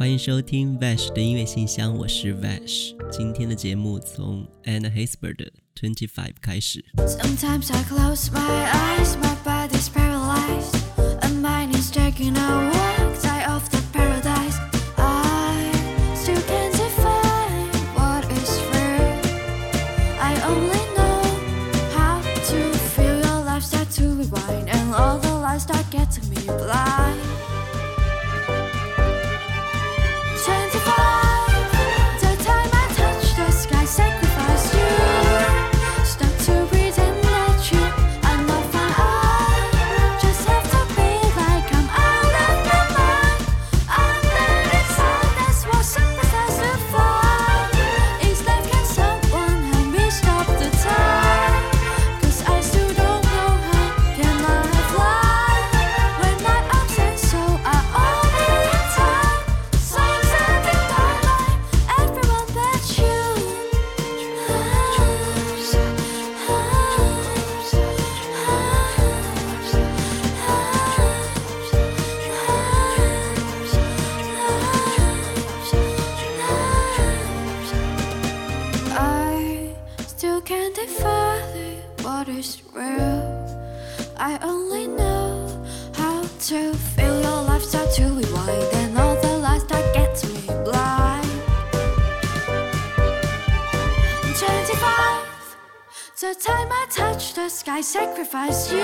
欢迎收听 Vash 的音乐信箱，我是 Vash。今天的节目从 Anna Hesper 的 Twenty Five 开始。Sometimes I close my eyes, my body's paralyzed, and mine is taking a walk, die of the paradise. I still can't define what is real. I only know how to feel your life start to rewind, and all the lights start getting me blind. if I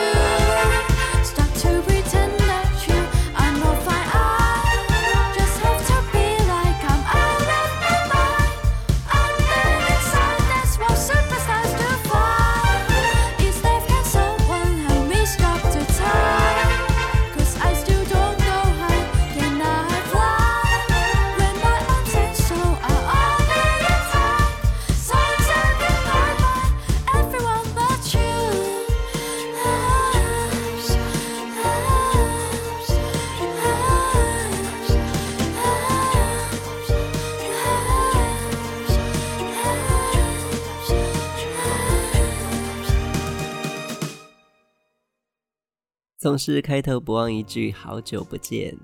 总是开头不忘一句“好久不见”，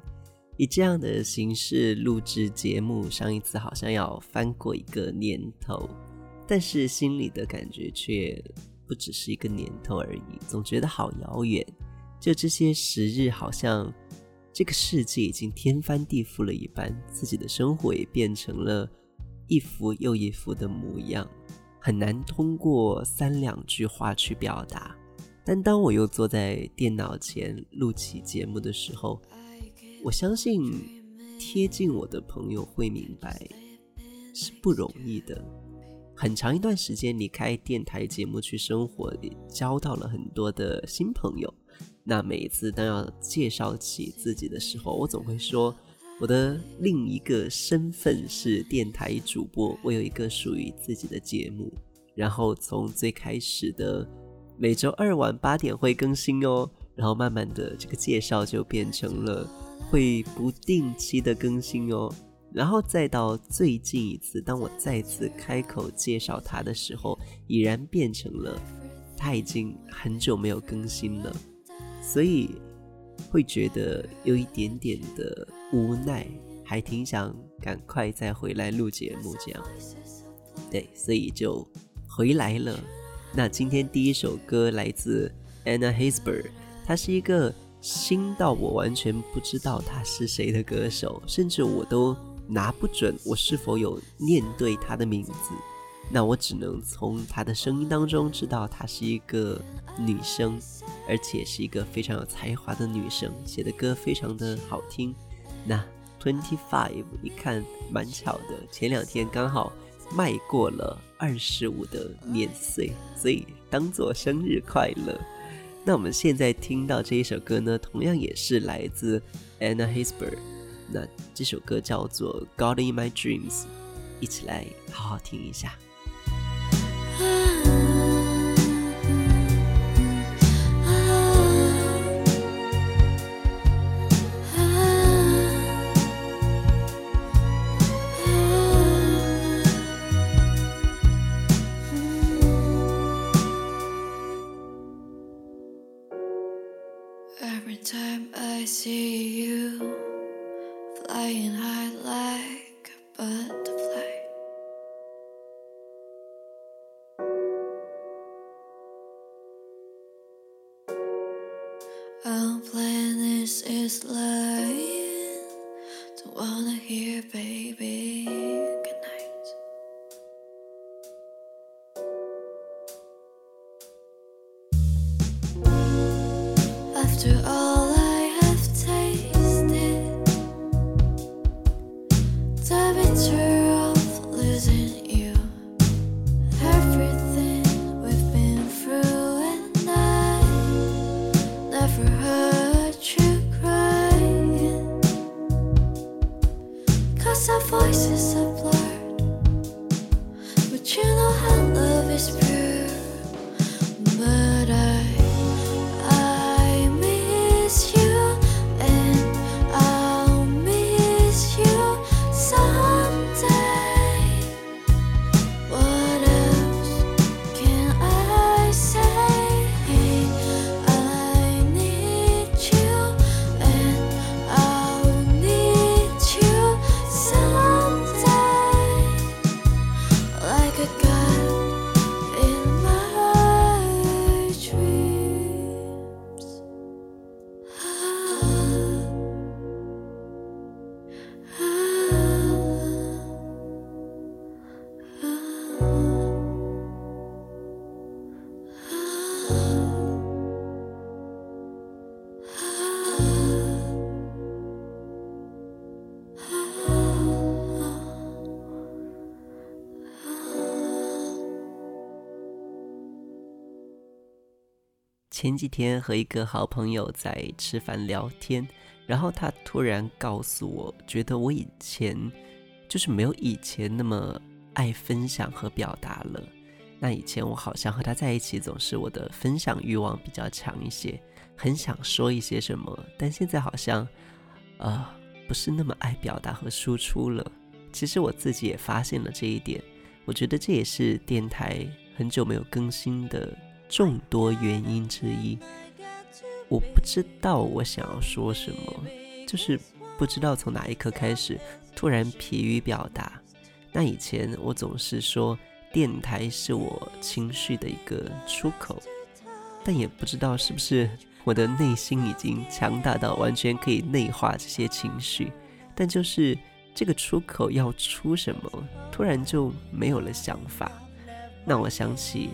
以这样的形式录制节目，上一次好像要翻过一个年头，但是心里的感觉却不只是一个年头而已，总觉得好遥远。就这些时日，好像这个世界已经天翻地覆了一般，自己的生活也变成了一幅又一幅的模样，很难通过三两句话去表达。但当我又坐在电脑前录起节目的时候，我相信贴近我的朋友会明白是不容易的。很长一段时间离开电台节目去生活，也交到了很多的新朋友。那每一次当要介绍起自己的时候，我总会说我的另一个身份是电台主播，我有一个属于自己的节目。然后从最开始的每周二晚八点会更新哦，然后慢慢的这个介绍就变成了会不定期的更新哦，然后再到最近一次，当我再次开口介绍他的时候，已然变成了他已经很久没有更新了，所以会觉得有一点点的无奈，还挺想赶快再回来录节目这样。对，所以就回来了。那今天第一首歌来自 Anna Hesberg，她是一个新到我完全不知道她是谁的歌手，甚至我都拿不准我是否有念对她的名字。那我只能从她的声音当中知道她是一个女生，而且是一个非常有才华的女生，写的歌非常的好听。那 Twenty Five 一看蛮巧的，前两天刚好迈过了二十五的年岁，所以当做生日快乐。那我们现在听到这一首歌呢，同样也是来自 Anna Hesber。那这首歌叫做《God in My Dreams》，一起来好好听一下。前几天和一个好朋友在吃饭聊天，然后他突然告诉我，觉得我以前就是没有以前那么爱分享和表达了。那以前我好像和他在一起，总是我的分享欲望比较强一些，很想说一些什么，但现在好像，呃，不是那么爱表达和输出了。其实我自己也发现了这一点，我觉得这也是电台很久没有更新的众多原因之一。我不知道我想要说什么，就是不知道从哪一刻开始突然疲于表达。那以前我总是说电台是我情绪的一个出口，但也不知道是不是我的内心已经强大到完全可以内化这些情绪，但就是这个出口要出什么，突然就没有了想法。那我想起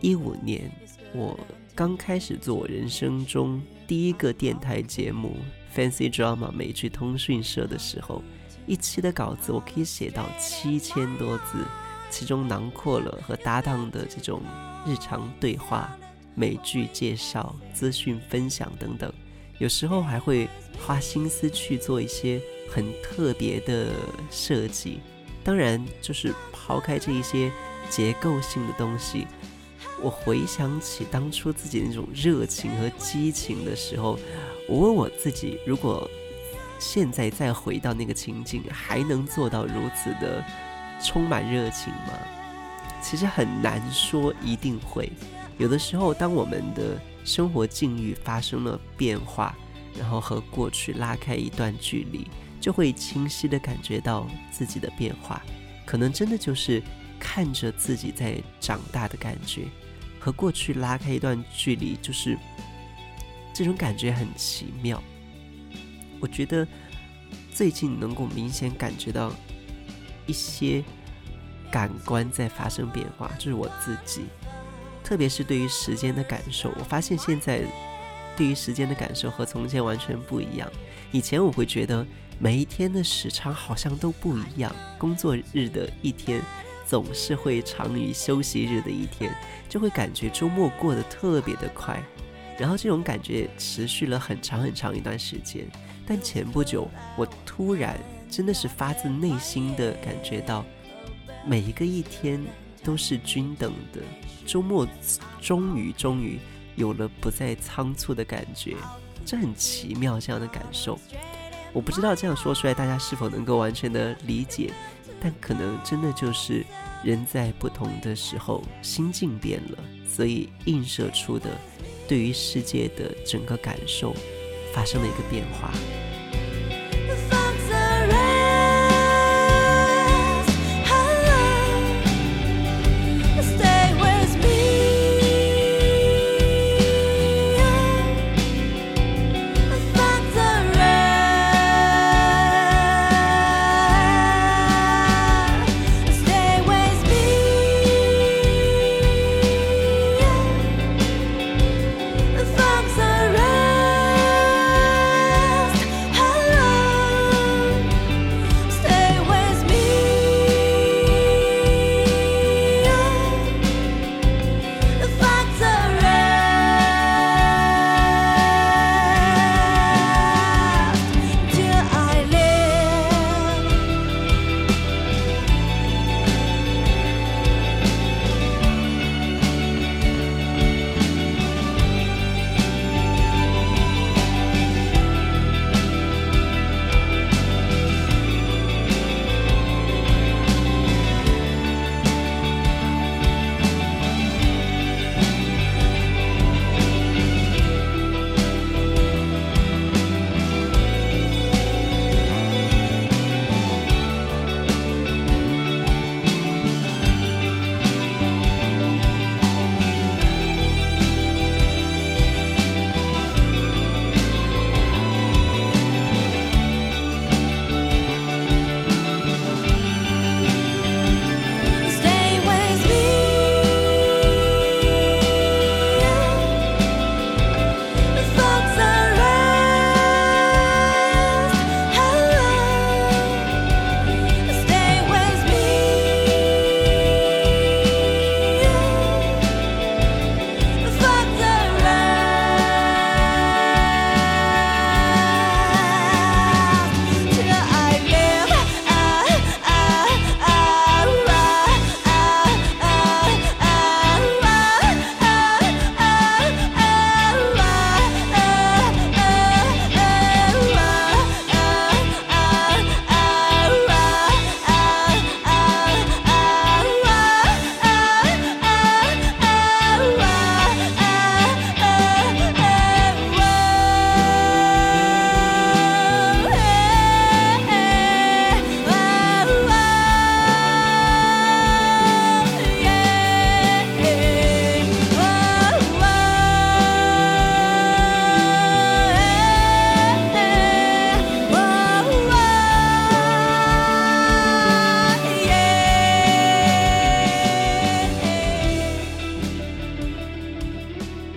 一五年我刚开始做我人生中第一个电台节目《Fancy Drama 美剧通讯社》的时候，一期的稿子我可以写到七千多字，其中囊括了和搭档的这种日常对话、美剧介绍、资讯分享等等。有时候还会花心思去做一些很特别的设计。当然，就是抛开这一些结构性的东西，我回想起当初自己那种热情和激情的时候，我问我自己，如果现在再回到那个情景，还能做到如此的充满热情吗？其实很难说一定会。有的时候，当我们的生活境遇发生了变化，然后和过去拉开一段距离，就会清晰的感觉到自己的变化。可能真的就是看着自己在长大的感觉，和过去拉开一段距离，就是这种感觉很奇妙。我觉得最近能够明显感觉到一些感官在发生变化，就是我自己，特别是对于时间的感受。我发现现在对于时间的感受和从前完全不一样。以前我会觉得每一天的时长好像都不一样，工作日的一天总是会长于休息日的一天，就会感觉周末过得特别的快。然后这种感觉持续了很长很长一段时间。但前不久，我突然真的是发自内心的感觉到，每一个一天都是均等的。周末终于终于有了不再仓促的感觉，这很奇妙，这样的感受。我不知道这样说出来大家是否能够完全的理解，但可能真的就是人在不同的时候心境变了，所以映射出的对于世界的整个感受发生了一个变化。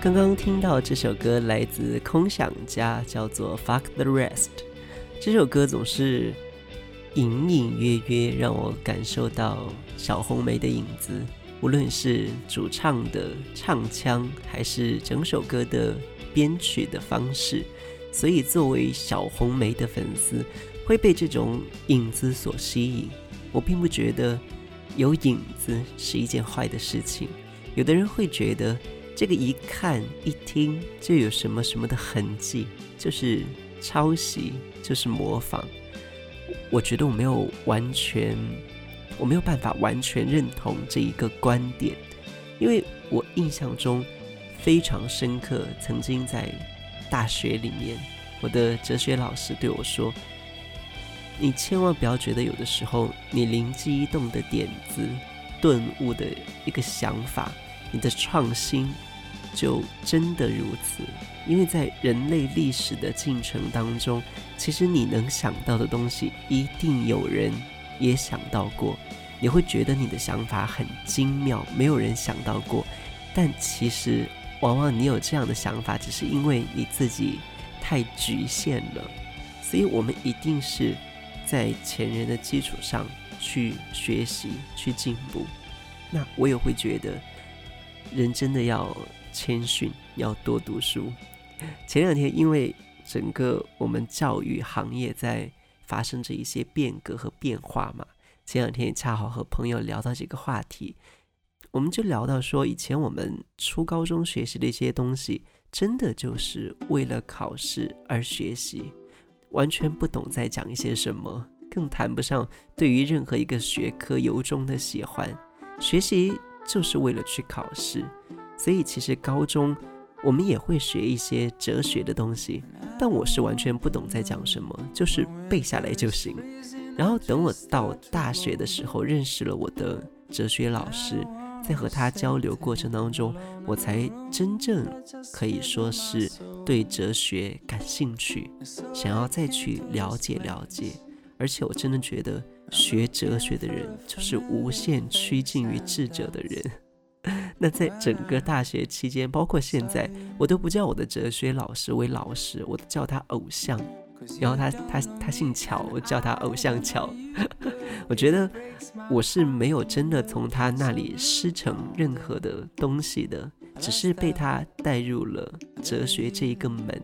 刚刚听到这首歌来自空想家，叫做《Fuck the Rest》。这首歌总是隐隐约约让我感受到小红梅的影子，无论是主唱的唱腔，还是整首歌的编曲的方式。所以，作为小红梅的粉丝，会被这种影子所吸引。我并不觉得有影子是一件坏的事情。有的人会觉得这个一看一听就有什么什么的痕迹，就是抄袭，就是模仿。我觉得我没有完全，我没有办法完全认同这一个观点，因为我印象中非常深刻，曾经在大学里面，我的哲学老师对我说：“你千万不要觉得有的时候你灵机一动的点子。”顿悟的一个想法，你的创新就真的如此。因为在人类历史的进程当中，其实你能想到的东西，一定有人也想到过。你会觉得你的想法很精妙，没有人想到过。但其实，往往你有这样的想法，只是因为你自己太局限了。所以，我们一定是在前人的基础上。去学习，去进步。那我也会觉得，人真的要谦逊，要多读书。前两天，因为整个我们教育行业在发生着一些变革和变化嘛，前两天也恰好和朋友聊到这个话题，我们就聊到说，以前我们初高中学习的一些东西，真的就是为了考试而学习，完全不懂在讲一些什么。更谈不上对于任何一个学科由衷的喜欢，学习就是为了去考试，所以其实高中我们也会学一些哲学的东西，但我是完全不懂在讲什么，就是背下来就行。然后等我到大学的时候，认识了我的哲学老师，在和他交流过程当中，我才真正可以说是对哲学感兴趣，想要再去了解了解。而且我真的觉得，学哲学的人就是无限趋近于智者的人。那在整个大学期间，包括现在，我都不叫我的哲学老师为老师，我都叫他偶像。然后他他他姓乔，我叫他偶像乔。我觉得我是没有真的从他那里师承任何的东西的，只是被他带入了哲学这一个门。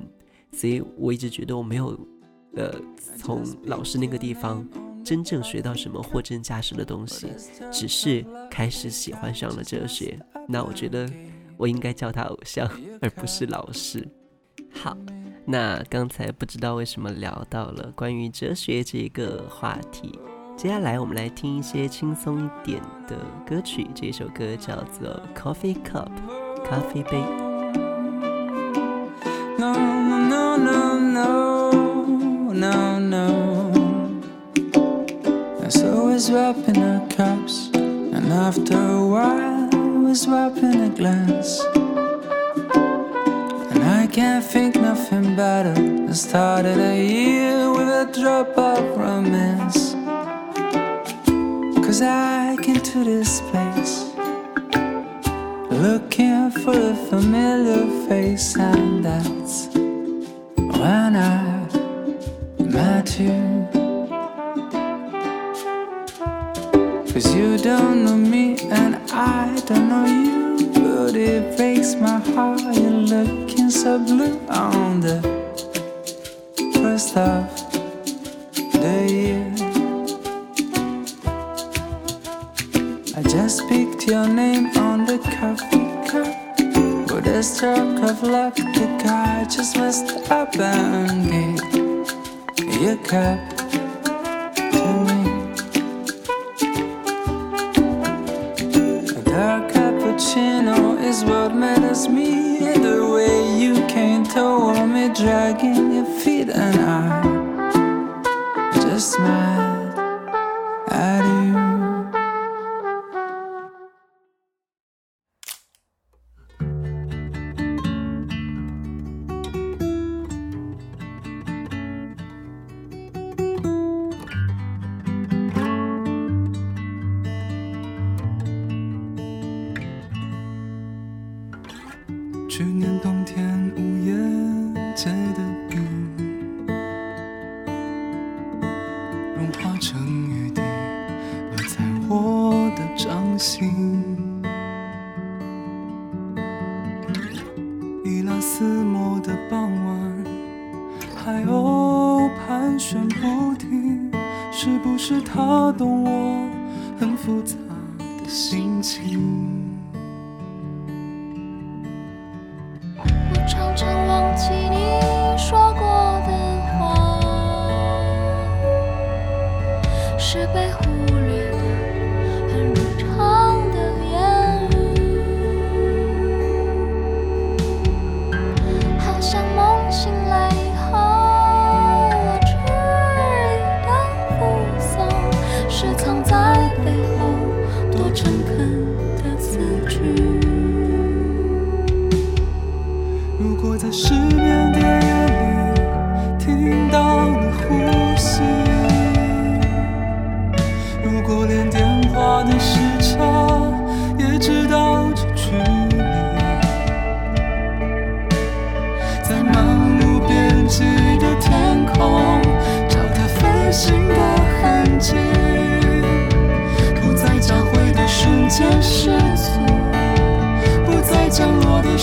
所以我一直觉得我没有。呃，从老师那个地方真正学到什么货真价实的东西，只是开始喜欢上了哲学。那我觉得我应该叫他偶像，而不是老师。好，那刚才不知道为什么聊到了关于哲学这个话题，接下来我们来听一些轻松一点的歌曲。这首歌叫做《Coffee Cup》，咖啡杯。no, no. So we're swapping our cups, and after a while, we're swapping a glass. And I can't think nothing better than started a year with a drop of romance. Cause I came to this place looking for a familiar face, and that's when I matter. Cause you don't know me and I don't know you. But it breaks my heart, you're looking so blue on the first of the year. I just picked your name on the coffee cup. With a stroke of luck, the guy just messed up and gave your cup dragging your feet, and I just smiled at you.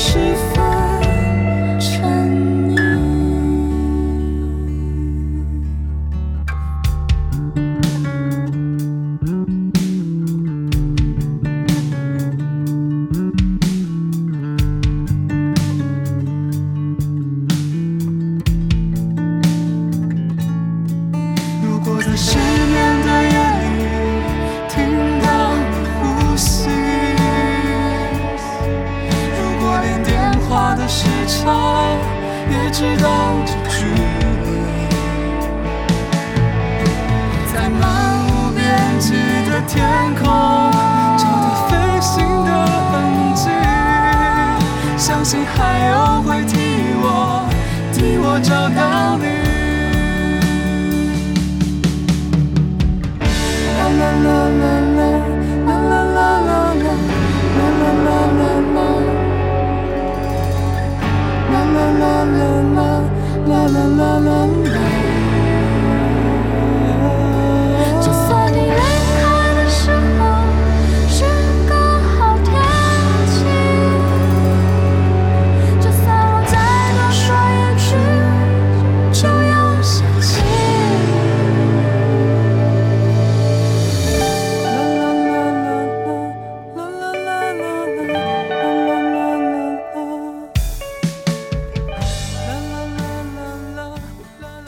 是。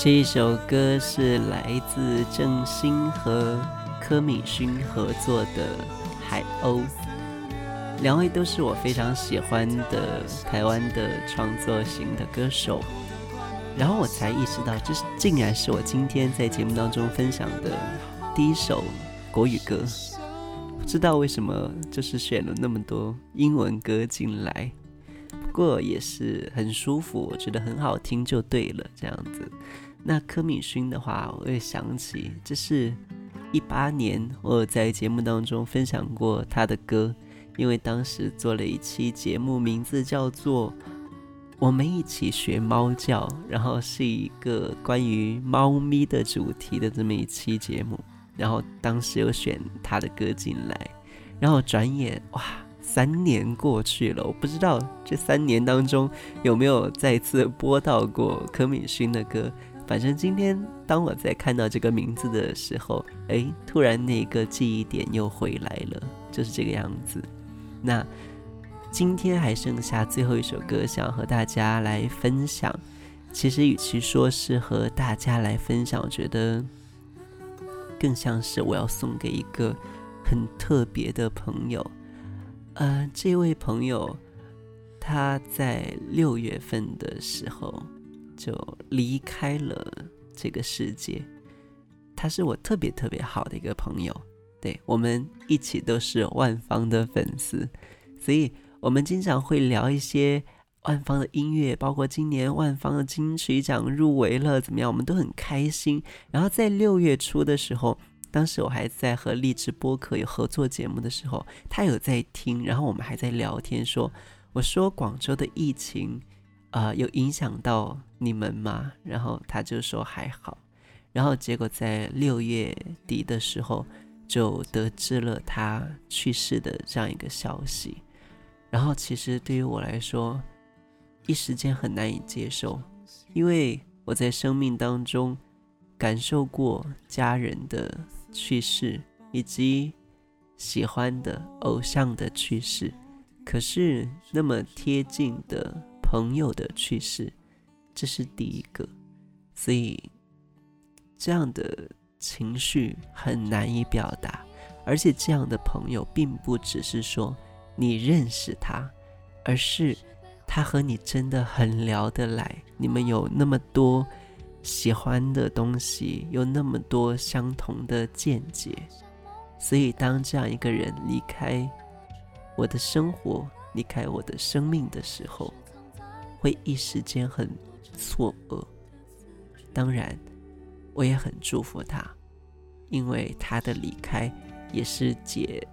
这一首歌是来自郑兴和柯敏勋合作的《海鸥》，两位都是我非常喜欢的台湾的创作型的歌手。然后我才意识到，这是竟然是我今天在节目当中分享的第一首国语歌。不知道为什么，就是选了那么多英文歌进来，不过也是很舒服，我觉得很好听就对了，这样子。那柯敏勋的话，我也想起，这是一八年我有在节目当中分享过他的歌，因为当时做了一期节目，名字叫做《我们一起学猫叫》，然后是一个关于猫咪的主题的这么一期节目，然后当时有选他的歌进来，然后转眼哇。三年过去了，我不知道这三年当中有没有再次播到过柯敏勋的歌。反正今天当我在看到这个名字的时候，哎，突然那个记忆点又回来了，就是这个样子。那今天还剩下最后一首歌，想和大家来分享。其实与其说是和大家来分享，我觉得更像是我要送给一个很特别的朋友。呃，这位朋友他在六月份的时候就离开了这个世界。他是我特别特别好的一个朋友，对我们一起都是万芳的粉丝，所以我们经常会聊一些万芳的音乐，包括今年万芳的金曲奖入围了怎么样，我们都很开心。然后在六月初的时候。当时我还在和励志播客有合作节目的时候，他有在听，然后我们还在聊天说，我说广州的疫情，啊、有影响到你们吗？然后他就说还好，然后结果在六月底的时候就得知了他去世的这样一个消息，然后其实对于我来说，一时间很难以接受，因为我在生命当中感受过家人的去世，以及喜欢的偶像的去世。可是那么贴近的朋友的去世，这是第一个，所以这样的情绪很难以表达。而且这样的朋友，并不只是说你认识他，而是他和你真的很聊得来，你们有那么多喜欢的东西，有那么多相同的见解。所以，当这样一个人离开我的生活，离开我的生命的时候，会一时间很错愕。当然，我也很祝福他，因为他的离开。也是解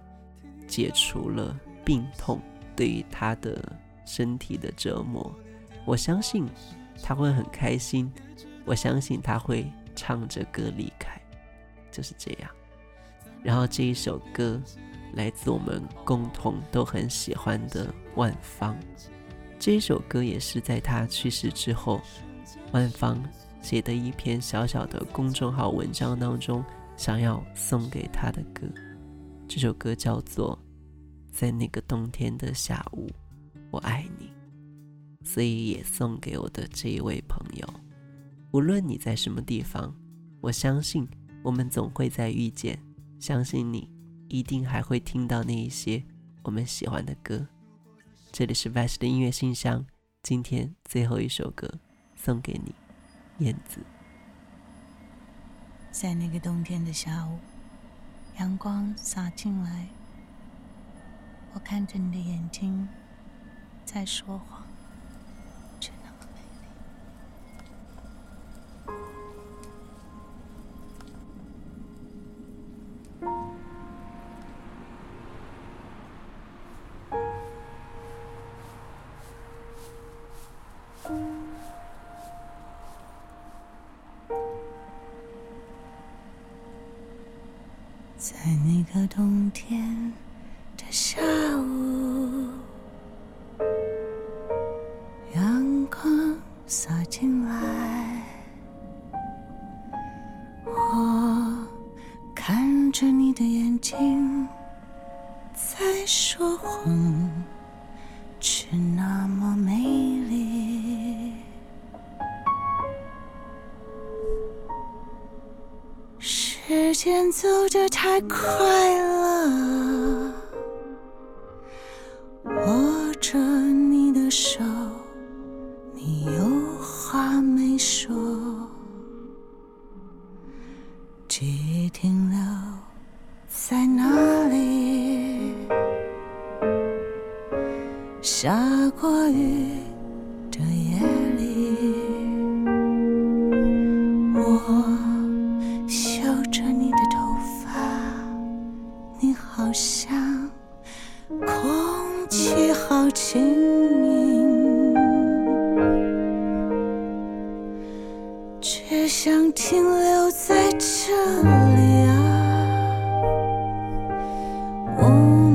解除了病痛对于他的身体的折磨，我相信他会很开心，我相信他会唱着歌离开，就是这样。然后这一首歌来自我们共同都很喜欢的万芳，这首歌也是在他去世之后，万芳写的一篇小小的公众号文章当中想要送给他的歌。这首歌叫做《在那个冬天的下午，我爱你》，所以也送给我的这一位朋友。无论你在什么地方，我相信我们总会再遇见。相信你一定还会听到那一些我们喜欢的歌。这里是 Vice 的音乐信箱，今天最后一首歌送给你，燕子。在那个冬天的下午。阳光洒进来，我看着你的眼睛，在说谎，在说谎，却那么美丽。时间走得太快了，握着你的手，雨的夜里，我。嗅着你的头发，你好像空气好轻盈，却想停留在这里啊。我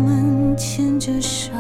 们牵着手，